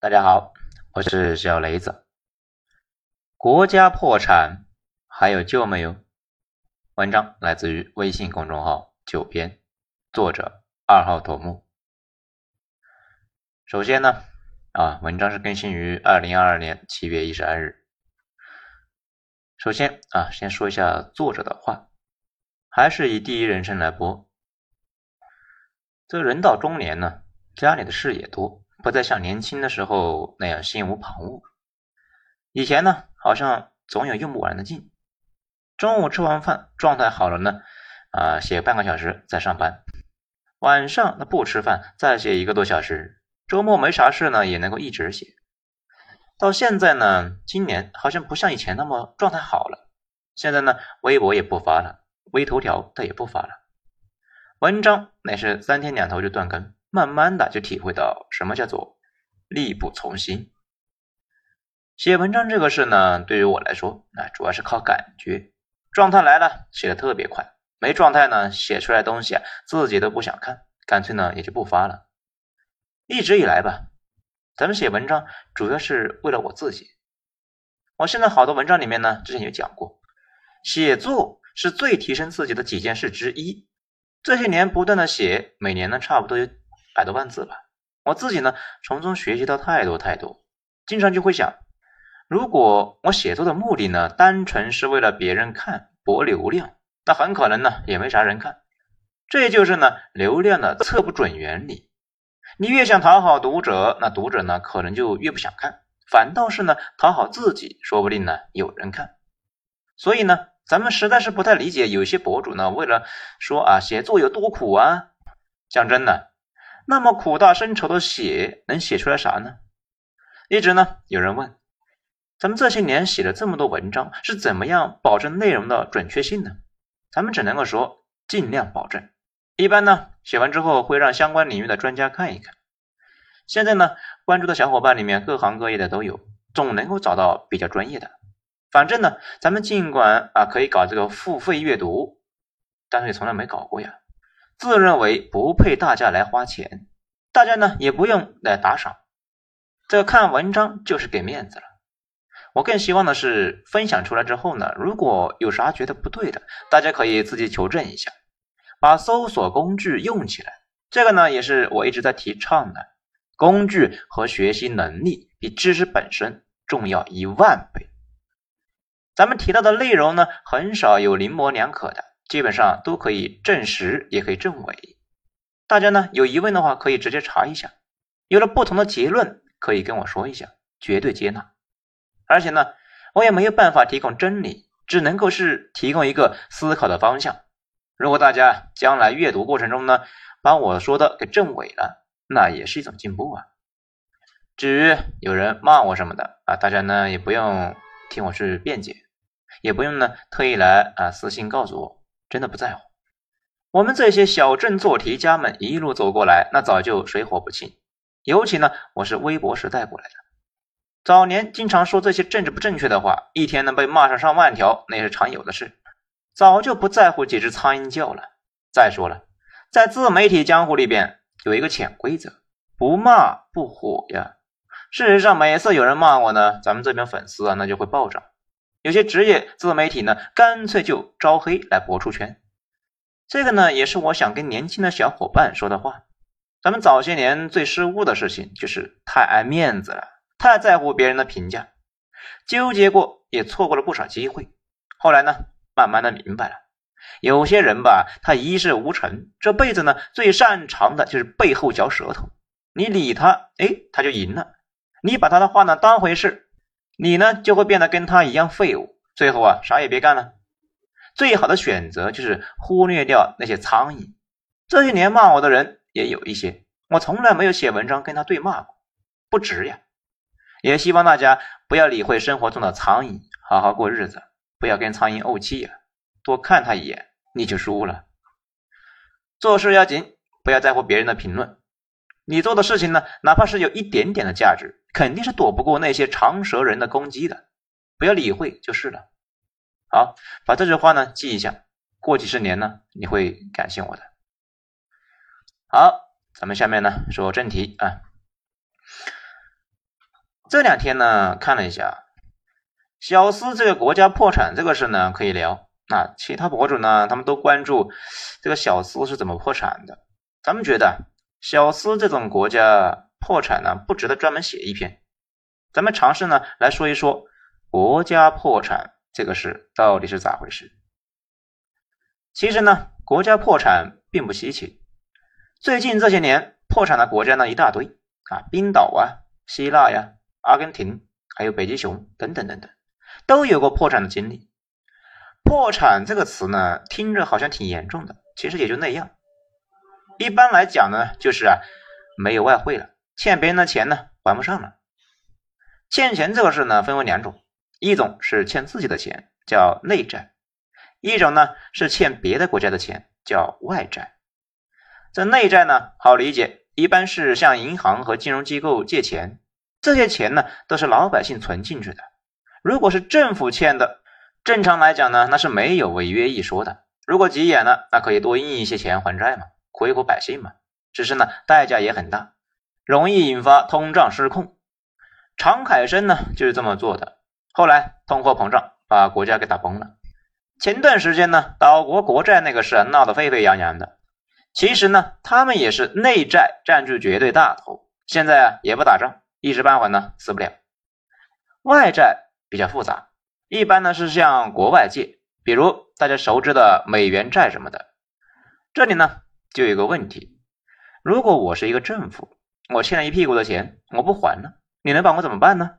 大家好，我是小雷子。国家破产还有救没有？文章来自于微信公众号九编，作者二号头目。首先呢，啊，文章是更新于二零二二年七月一十二日。首先啊，先说一下作者的话，还是以第一人称来播。这人到中年呢，家里的事也多。不再像年轻的时候那样心无旁骛。以前呢，好像总有用不完的劲。中午吃完饭，状态好了呢，啊，写半个小时再上班。晚上那不吃饭，再写一个多小时。周末没啥事呢，也能够一直写。到现在呢，今年好像不像以前那么状态好了。现在呢，微博也不发了，微头条他也不发了，文章那是三天两头就断更。慢慢的就体会到什么叫做力不从心。写文章这个事呢，对于我来说，那主要是靠感觉。状态来了，写的特别快；没状态呢，写出来东西啊，自己都不想看，干脆呢也就不发了。一直以来吧，咱们写文章主要是为了我自己。我现在好多文章里面呢，之前有讲过，写作是最提升自己的几件事之一。这些年不断的写，每年呢差不多有。百多万字吧，我自己呢从中学习到太多太多，经常就会想，如果我写作的目的呢单纯是为了别人看博流量，那很可能呢也没啥人看。这就是呢流量的测不准原理。你越想讨好读者，那读者呢可能就越不想看，反倒是呢讨好自己，说不定呢有人看。所以呢，咱们实在是不太理解有些博主呢为了说啊写作有多苦啊，讲真的。那么苦大深仇的写，能写出来啥呢？一直呢，有人问，咱们这些年写了这么多文章，是怎么样保证内容的准确性呢？咱们只能够说尽量保证。一般呢，写完之后会让相关领域的专家看一看。现在呢，关注的小伙伴里面各行各业的都有，总能够找到比较专业的。反正呢，咱们尽管啊可以搞这个付费阅读，但是也从来没搞过呀。自认为不配大家来花钱，大家呢也不用来打赏，这看文章就是给面子了。我更希望的是分享出来之后呢，如果有啥觉得不对的，大家可以自己求证一下，把搜索工具用起来。这个呢也是我一直在提倡的，工具和学习能力比知识本身重要一万倍。咱们提到的内容呢，很少有零模两可的。基本上都可以证实，也可以证伪。大家呢有疑问的话，可以直接查一下。有了不同的结论，可以跟我说一下，绝对接纳。而且呢，我也没有办法提供真理，只能够是提供一个思考的方向。如果大家将来阅读过程中呢，把我说的给证伪了，那也是一种进步啊。至于有人骂我什么的啊，大家呢也不用听我去辩解，也不用呢特意来啊私信告诉我。真的不在乎，我们这些小镇做题家们一路走过来，那早就水火不侵。尤其呢，我是微博时代过来的，早年经常说这些政治不正确的话，一天能被骂上上万条，那是常有的事。早就不在乎几只苍蝇叫了。再说了，在自媒体江湖里边有一个潜规则：不骂不火呀。事实上，每次有人骂我呢，咱们这边粉丝啊，那就会暴涨。有些职业自媒体呢，干脆就招黑来博出圈。这个呢，也是我想跟年轻的小伙伴说的话。咱们早些年最失误的事情，就是太爱面子了，太在乎别人的评价，纠结过，也错过了不少机会。后来呢，慢慢的明白了，有些人吧，他一事无成，这辈子呢，最擅长的就是背后嚼舌头。你理他，哎，他就赢了。你把他的话呢当回事。你呢就会变得跟他一样废物，最后啊啥也别干了。最好的选择就是忽略掉那些苍蝇。这些年骂我的人也有一些，我从来没有写文章跟他对骂过，不值呀。也希望大家不要理会生活中的苍蝇，好好过日子，不要跟苍蝇怄气呀。多看他一眼你就输了。做事要紧，不要在乎别人的评论。你做的事情呢，哪怕是有一点点的价值。肯定是躲不过那些长舌人的攻击的，不要理会就是了。好，把这句话呢记一下，过几十年呢你会感谢我的。好，咱们下面呢说正题啊。这两天呢，看了一下，小斯这个国家破产这个事呢，可以聊。那其他博主呢，他们都关注这个小斯是怎么破产的。咱们觉得小斯这种国家破产呢，不值得专门写一篇。咱们尝试呢来说一说国家破产这个事到底是咋回事。其实呢，国家破产并不稀奇。最近这些年破产的国家呢一大堆啊，冰岛啊、希腊呀。阿根廷还有北极熊等等等等，都有过破产的经历。破产这个词呢，听着好像挺严重的，其实也就那样。一般来讲呢，就是啊，没有外汇了，欠别人的钱呢还不上了。欠钱这个事呢，分为两种，一种是欠自己的钱，叫内债；一种呢是欠别的国家的钱，叫外债。这内债呢，好理解，一般是向银行和金融机构借钱。这些钱呢，都是老百姓存进去的。如果是政府欠的，正常来讲呢，那是没有违约一说的。如果急眼了，那可以多印一些钱还债嘛，苦一苦百姓嘛。只是呢，代价也很大，容易引发通胀失控。常凯申呢就是这么做的。后来通货膨胀把国家给打崩了。前段时间呢，岛国国债那个事闹得沸沸扬扬的。其实呢，他们也是内债占据绝对大头，现在啊也不打仗。一时半会呢死不了。外债比较复杂，一般呢是向国外借，比如大家熟知的美元债什么的。这里呢就有个问题：如果我是一个政府，我欠了一屁股的钱，我不还了，你能把我怎么办呢？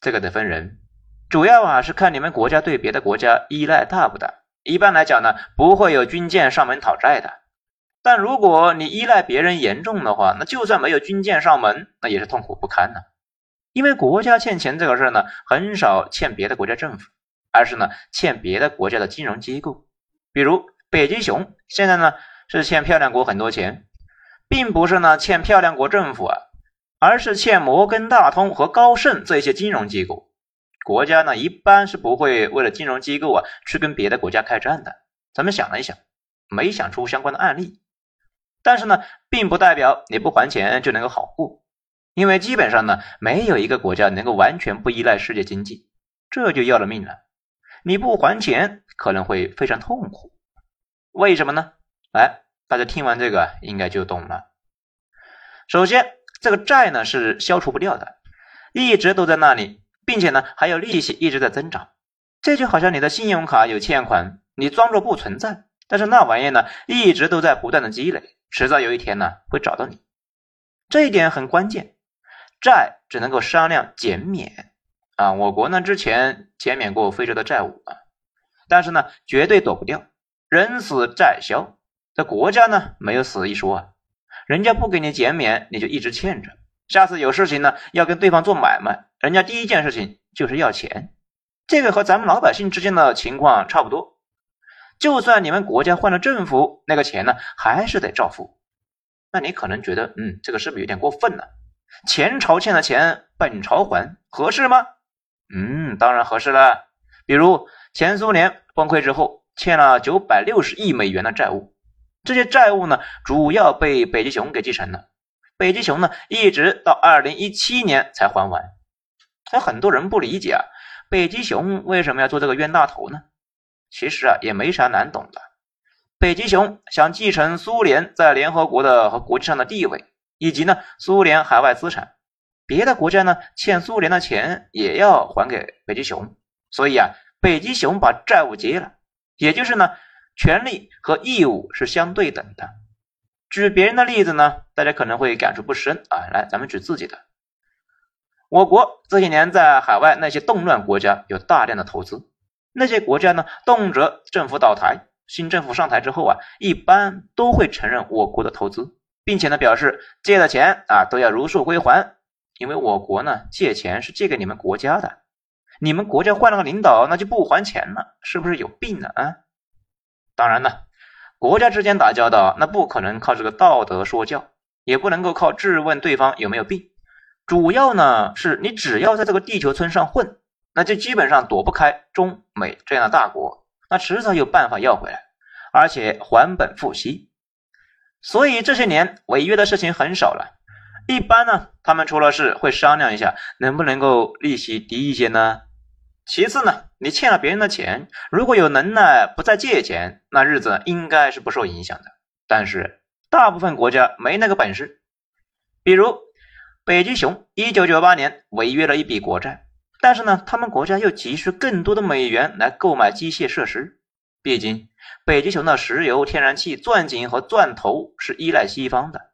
这个得分人，主要啊是看你们国家对别的国家依赖大不大。一般来讲呢，不会有军舰上门讨债的。但如果你依赖别人严重的话，那就算没有军舰上门，那也是痛苦不堪的。因为国家欠钱这个事儿呢，很少欠别的国家政府，而是呢欠别的国家的金融机构。比如北极熊现在呢是欠漂亮国很多钱，并不是呢欠漂亮国政府啊，而是欠摩根大通和高盛这些金融机构。国家呢一般是不会为了金融机构啊去跟别的国家开战的。咱们想了一想，没想出相关的案例。但是呢，并不代表你不还钱就能够好过，因为基本上呢，没有一个国家能够完全不依赖世界经济，这就要了命了。你不还钱可能会非常痛苦，为什么呢？来，大家听完这个应该就懂了。首先，这个债呢是消除不掉的，一直都在那里，并且呢还有利息一直在增长，这就好像你的信用卡有欠款，你装作不存在，但是那玩意呢一直都在不断的积累。迟早有一天呢，会找到你，这一点很关键。债只能够商量减免啊，我国呢之前减免过非洲的债务啊，但是呢绝对躲不掉，人死债消。这国家呢没有死一说啊，人家不给你减免，你就一直欠着。下次有事情呢要跟对方做买卖，人家第一件事情就是要钱，这个和咱们老百姓之间的情况差不多。就算你们国家换了政府，那个钱呢还是得照付。那你可能觉得，嗯，这个是不是有点过分了？前朝欠的钱，本朝还，合适吗？嗯，当然合适了。比如前苏联崩溃之后，欠了九百六十亿美元的债务，这些债务呢，主要被北极熊给继承了。北极熊呢，一直到二零一七年才还完。有很多人不理解啊，北极熊为什么要做这个冤大头呢？其实啊，也没啥难懂的。北极熊想继承苏联在联合国的和国际上的地位，以及呢苏联海外资产。别的国家呢欠苏联的钱也要还给北极熊，所以啊，北极熊把债务结了，也就是呢权利和义务是相对等的。举别人的例子呢，大家可能会感触不深啊。来，咱们举自己的。我国这些年在海外那些动乱国家有大量的投资。那些国家呢，动辄政府倒台，新政府上台之后啊，一般都会承认我国的投资，并且呢，表示借的钱啊都要如数归还，因为我国呢借钱是借给你们国家的，你们国家换了个领导，那就不还钱了，是不是有病呢？啊？当然呢，国家之间打交道，那不可能靠这个道德说教，也不能够靠质问对方有没有病，主要呢是你只要在这个地球村上混。那就基本上躲不开中美这样的大国，那迟早有办法要回来，而且还本付息。所以这些年违约的事情很少了，一般呢，他们出了事会商量一下，能不能够利息低一些呢？其次呢，你欠了别人的钱，如果有能耐不再借钱，那日子应该是不受影响的。但是大部分国家没那个本事，比如北极熊，一九九八年违约了一笔国债，但是呢，他们国家又急需更多的美元来购买机械设施。毕竟，北极熊的石油、天然气、钻井和钻头是依赖西方的。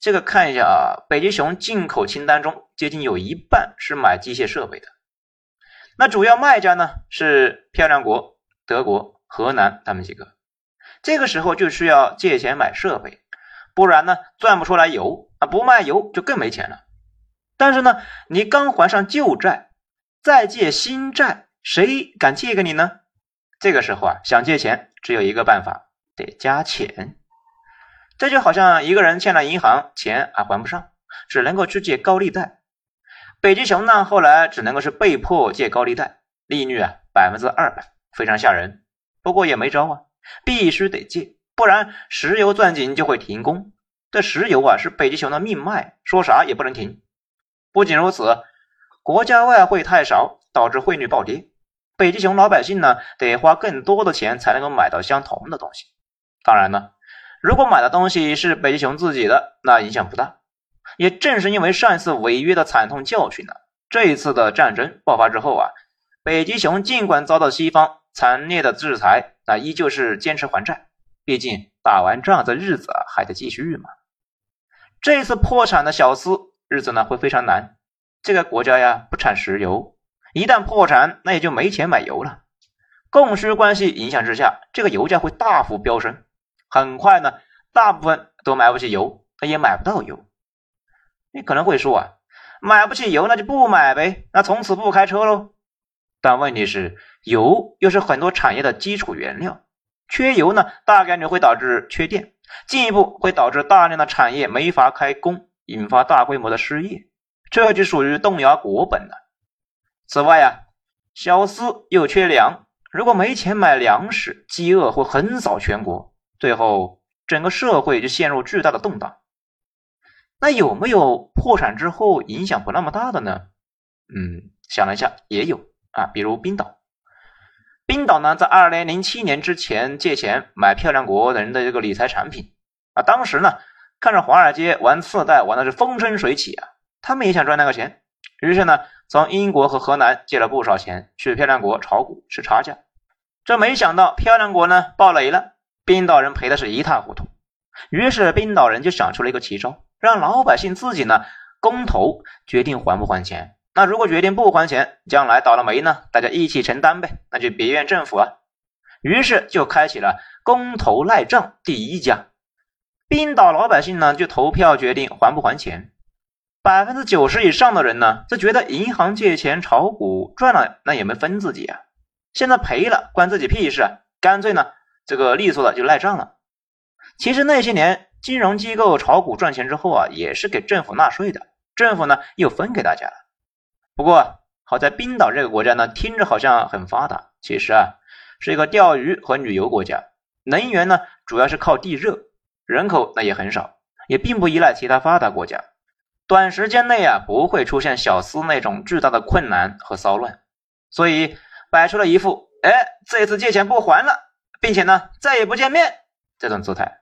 这个看一下啊，北极熊进口清单中接近有一半是买机械设备的。那主要卖家呢是漂亮国、德国、河南他们几个。这个时候就需要借钱买设备，不然呢赚不出来油啊，不卖油就更没钱了。但是呢，你刚还上旧债，再借新债，谁敢借给你呢？这个时候啊，想借钱只有一个办法，得加钱。这就好像一个人欠了银行钱还还不上，只能够去借高利贷。北极熊呢，后来只能够是被迫借高利贷，利率啊百分之二百，非常吓人。不过也没招啊，必须得借，不然石油钻井就会停工。这石油啊是北极熊的命脉，说啥也不能停。不仅如此，国家外汇太少，导致汇率暴跌。北极熊老百姓呢，得花更多的钱才能够买到相同的东西。当然呢，如果买的东西是北极熊自己的，那影响不大。也正是因为上一次违约的惨痛教训呢，这一次的战争爆发之后啊，北极熊尽管遭到西方惨烈的制裁，那依旧是坚持还债。毕竟打完仗这日子还得继续嘛。这次破产的小斯日子呢会非常难。这个国家呀不产石油。一旦破产，那也就没钱买油了。供需关系影响之下，这个油价会大幅飙升。很快呢，大部分都买不起油，他也买不到油。你可能会说啊，买不起油那就不买呗，那从此不开车喽。但问题是，油又是很多产业的基础原料，缺油呢，大概率会导致缺电，进一步会导致大量的产业没法开工，引发大规模的失业，这就属于动摇国本了。此外呀，小斯又缺粮，如果没钱买粮食，饥饿会横扫全国，最后整个社会就陷入巨大的动荡。那有没有破产之后影响不那么大的呢？嗯，想了一下，也有啊，比如冰岛。冰岛呢，在二零零七年之前借钱买漂亮国人的这个理财产品啊，当时呢，看着华尔街玩次贷玩的是风生水起啊，他们也想赚那个钱，于是呢。从英国和荷兰借了不少钱去漂亮国炒股吃差价，这没想到漂亮国呢爆雷了，冰岛人赔的是一塌糊涂。于是冰岛人就想出了一个奇招，让老百姓自己呢公投决定还不还钱。那如果决定不还钱，将来倒了霉呢，大家一起承担呗，那就别怨政府啊。于是就开启了公投赖账第一家，冰岛老百姓呢就投票决定还不还钱。百分之九十以上的人呢，就觉得银行借钱炒股赚了，那也没分自己啊。现在赔了，关自己屁事啊！干脆呢，这个利索的就赖账了。其实那些年金融机构炒股赚钱之后啊，也是给政府纳税的，政府呢又分给大家了。不过好在冰岛这个国家呢，听着好像很发达，其实啊是一个钓鱼和旅游国家，能源呢主要是靠地热，人口那也很少，也并不依赖其他发达国家。短时间内啊，不会出现小斯那种巨大的困难和骚乱，所以摆出了一副“哎，这次借钱不还了，并且呢再也不见面”这种姿态，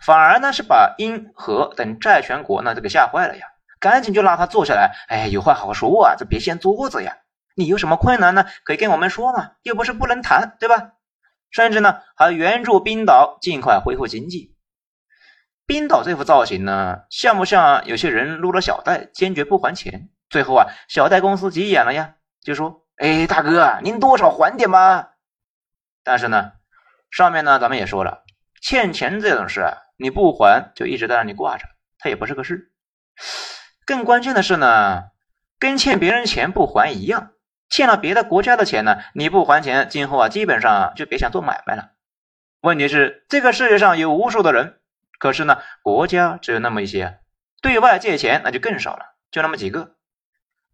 反而呢是把英荷等债权国呢这个吓坏了呀，赶紧就拉他坐下来，哎，有话好好说啊，这别掀桌子呀，你有什么困难呢，可以跟我们说嘛，又不是不能谈，对吧？甚至呢还援助冰岛尽快恢复经济。冰岛这副造型呢，像不像有些人撸了小贷，坚决不还钱？最后啊，小贷公司急眼了呀，就说：“哎，大哥，您多少还点吧。”但是呢，上面呢，咱们也说了，欠钱这种事啊，你不还就一直在那里挂着，它也不是个事。更关键的是呢，跟欠别人钱不还一样，欠了别的国家的钱呢，你不还钱，今后啊，基本上就别想做买卖了。问题是，这个世界上有无数的人。可是呢，国家只有那么一些，对外借钱那就更少了，就那么几个。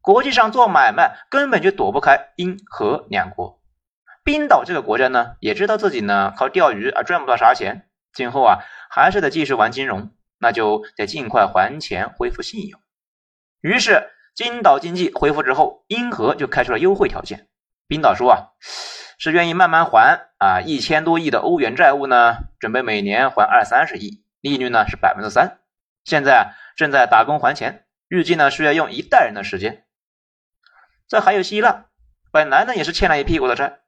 国际上做买卖根本就躲不开英荷两国。冰岛这个国家呢，也知道自己呢靠钓鱼啊赚不到啥钱，今后啊还是得继续玩金融。那就得尽快还钱，恢复信用。于是，金岛经济恢复之后，英荷就开出了优惠条件。冰岛说啊，是愿意慢慢还啊，一千多亿的欧元债务呢，准备每年还二三十亿，利率呢是百分之三。现在正在打工还钱，预计呢需要用一代人的时间。这还有希腊，本来呢也是欠了一屁股的债，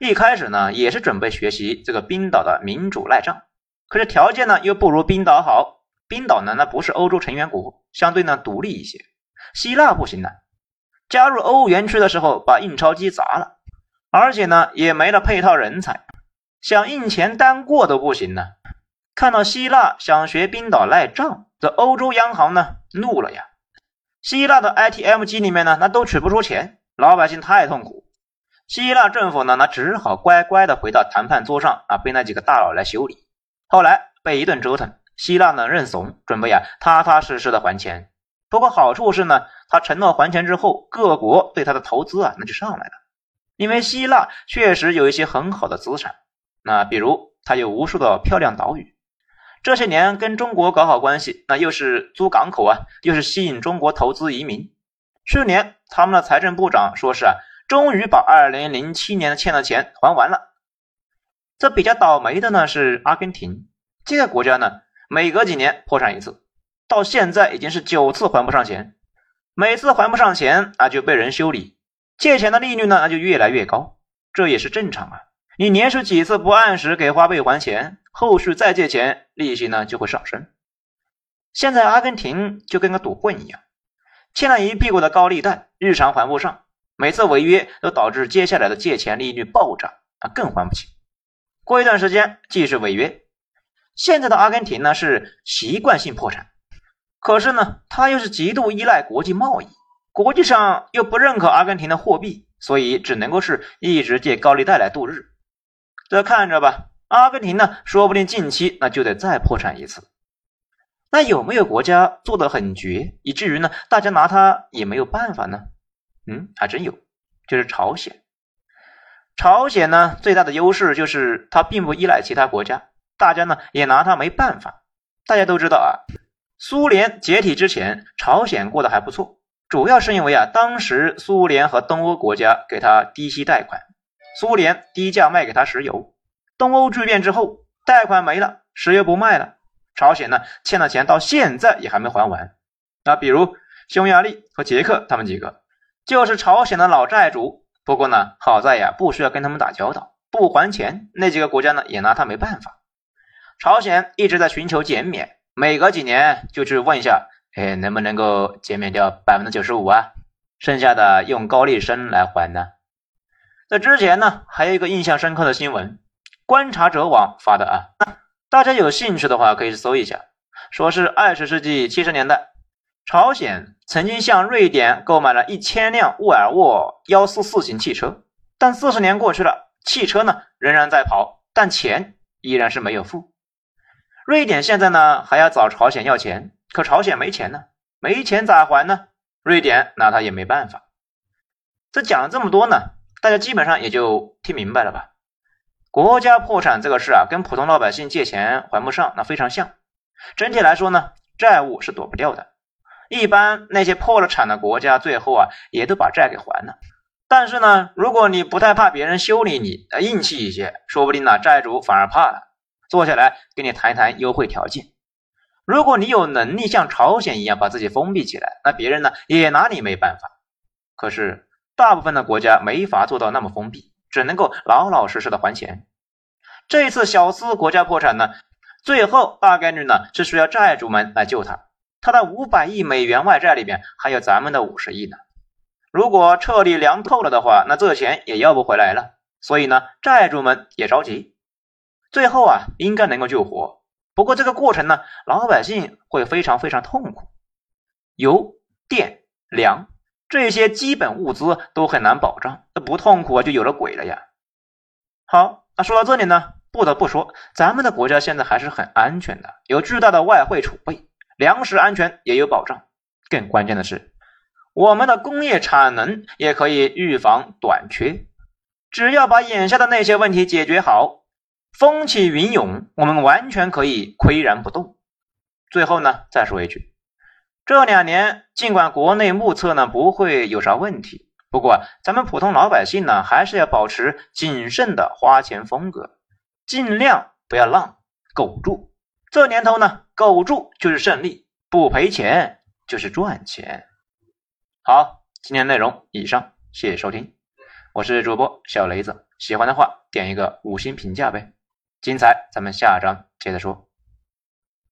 一开始呢也是准备学习这个冰岛的民主赖账，可是条件呢又不如冰岛好。冰岛呢那不是欧洲成员国，相对呢独立一些。希腊不行了，加入欧元区的时候把印钞机砸了，而且呢也没了配套人才，想印钱单过都不行呢。看到希腊想学冰岛赖账，这欧洲央行呢怒了呀。希腊的 ATM 机里面呢那都取不出钱，老百姓太痛苦。希腊政府呢那只好乖乖的回到谈判桌上啊，被那几个大佬来修理。后来被一顿折腾，希腊呢认怂，准备啊踏踏实实的还钱。不过好处是呢，他承诺还钱之后，各国对他的投资啊，那就上来了。因为希腊确实有一些很好的资产，那比如他有无数的漂亮岛屿，这些年跟中国搞好关系，那又是租港口啊，又是吸引中国投资移民。去年他们的财政部长说是啊，终于把二零零七年欠的钱还完了。这比较倒霉的呢是阿根廷，这个国家呢，每隔几年破产一次。到现在已经是九次还不上钱，每次还不上钱啊就被人修理，借钱的利率呢那就越来越高，这也是正常啊。你连续几次不按时给花呗还钱，后续再借钱，利息呢就会上升。现在阿根廷就跟个赌棍一样，欠了一屁股的高利贷，日常还不上，每次违约都导致接下来的借钱利率暴涨啊，更还不起。过一段时间继续违约，现在的阿根廷呢是习惯性破产。可是呢，他又是极度依赖国际贸易，国际上又不认可阿根廷的货币，所以只能够是一直借高利贷来度日。这看着吧，阿根廷呢，说不定近期那就得再破产一次。那有没有国家做的很绝，以至于呢，大家拿他也没有办法呢？嗯，还真有，就是朝鲜。朝鲜呢，最大的优势就是它并不依赖其他国家，大家呢也拿它没办法。大家都知道啊。苏联解体之前，朝鲜过得还不错，主要是因为啊，当时苏联和东欧国家给他低息贷款，苏联低价卖给他石油。东欧剧变之后，贷款没了，石油不卖了，朝鲜呢欠的钱到现在也还没还完。那比如匈牙利和捷克他们几个，就是朝鲜的老债主。不过呢，好在呀，不需要跟他们打交道，不还钱，那几个国家呢也拿他没办法。朝鲜一直在寻求减免。每隔几年就去问一下，哎，能不能够减免掉百分之九十五啊？剩下的用高利生来还呢？在之前呢，还有一个印象深刻的新闻，观察者网发的啊，大家有兴趣的话可以搜一下。说是二十世纪七十年代，朝鲜曾经向瑞典购买了一千辆沃尔沃幺四四型汽车，但四十年过去了，汽车呢仍然在跑，但钱依然是没有付。瑞典现在呢还要找朝鲜要钱，可朝鲜没钱呢，没钱咋还呢？瑞典拿他也没办法。这讲了这么多呢，大家基本上也就听明白了吧？国家破产这个事啊，跟普通老百姓借钱还不上那非常像。整体来说呢，债务是躲不掉的。一般那些破了产的国家，最后啊也都把债给还了。但是呢，如果你不太怕别人修理你，硬气一些，说不定呢债主反而怕了。坐下来跟你谈一谈优惠条件。如果你有能力像朝鲜一样把自己封闭起来，那别人呢也拿你没办法。可是大部分的国家没法做到那么封闭，只能够老老实实的还钱。这次小斯国家破产呢，最后大概率呢是需要债主们来救他。他的五百亿美元外债里边还有咱们的五十亿呢。如果彻底凉透了的话，那这钱也要不回来了。所以呢，债主们也着急。最后啊，应该能够救活。不过这个过程呢，老百姓会非常非常痛苦。油、电、粮这些基本物资都很难保障，那不痛苦啊，就有了鬼了呀。好，那说到这里呢，不得不说，咱们的国家现在还是很安全的，有巨大的外汇储备，粮食安全也有保障。更关键的是，我们的工业产能也可以预防短缺。只要把眼下的那些问题解决好。风起云涌，我们完全可以岿然不动。最后呢，再说一句，这两年尽管国内目测呢不会有啥问题，不过咱们普通老百姓呢还是要保持谨慎的花钱风格，尽量不要浪，苟住。这年头呢，苟住就是胜利，不赔钱就是赚钱。好，今天内容以上，谢谢收听，我是主播小雷子，喜欢的话点一个五星评价呗，精彩咱们下章接着说。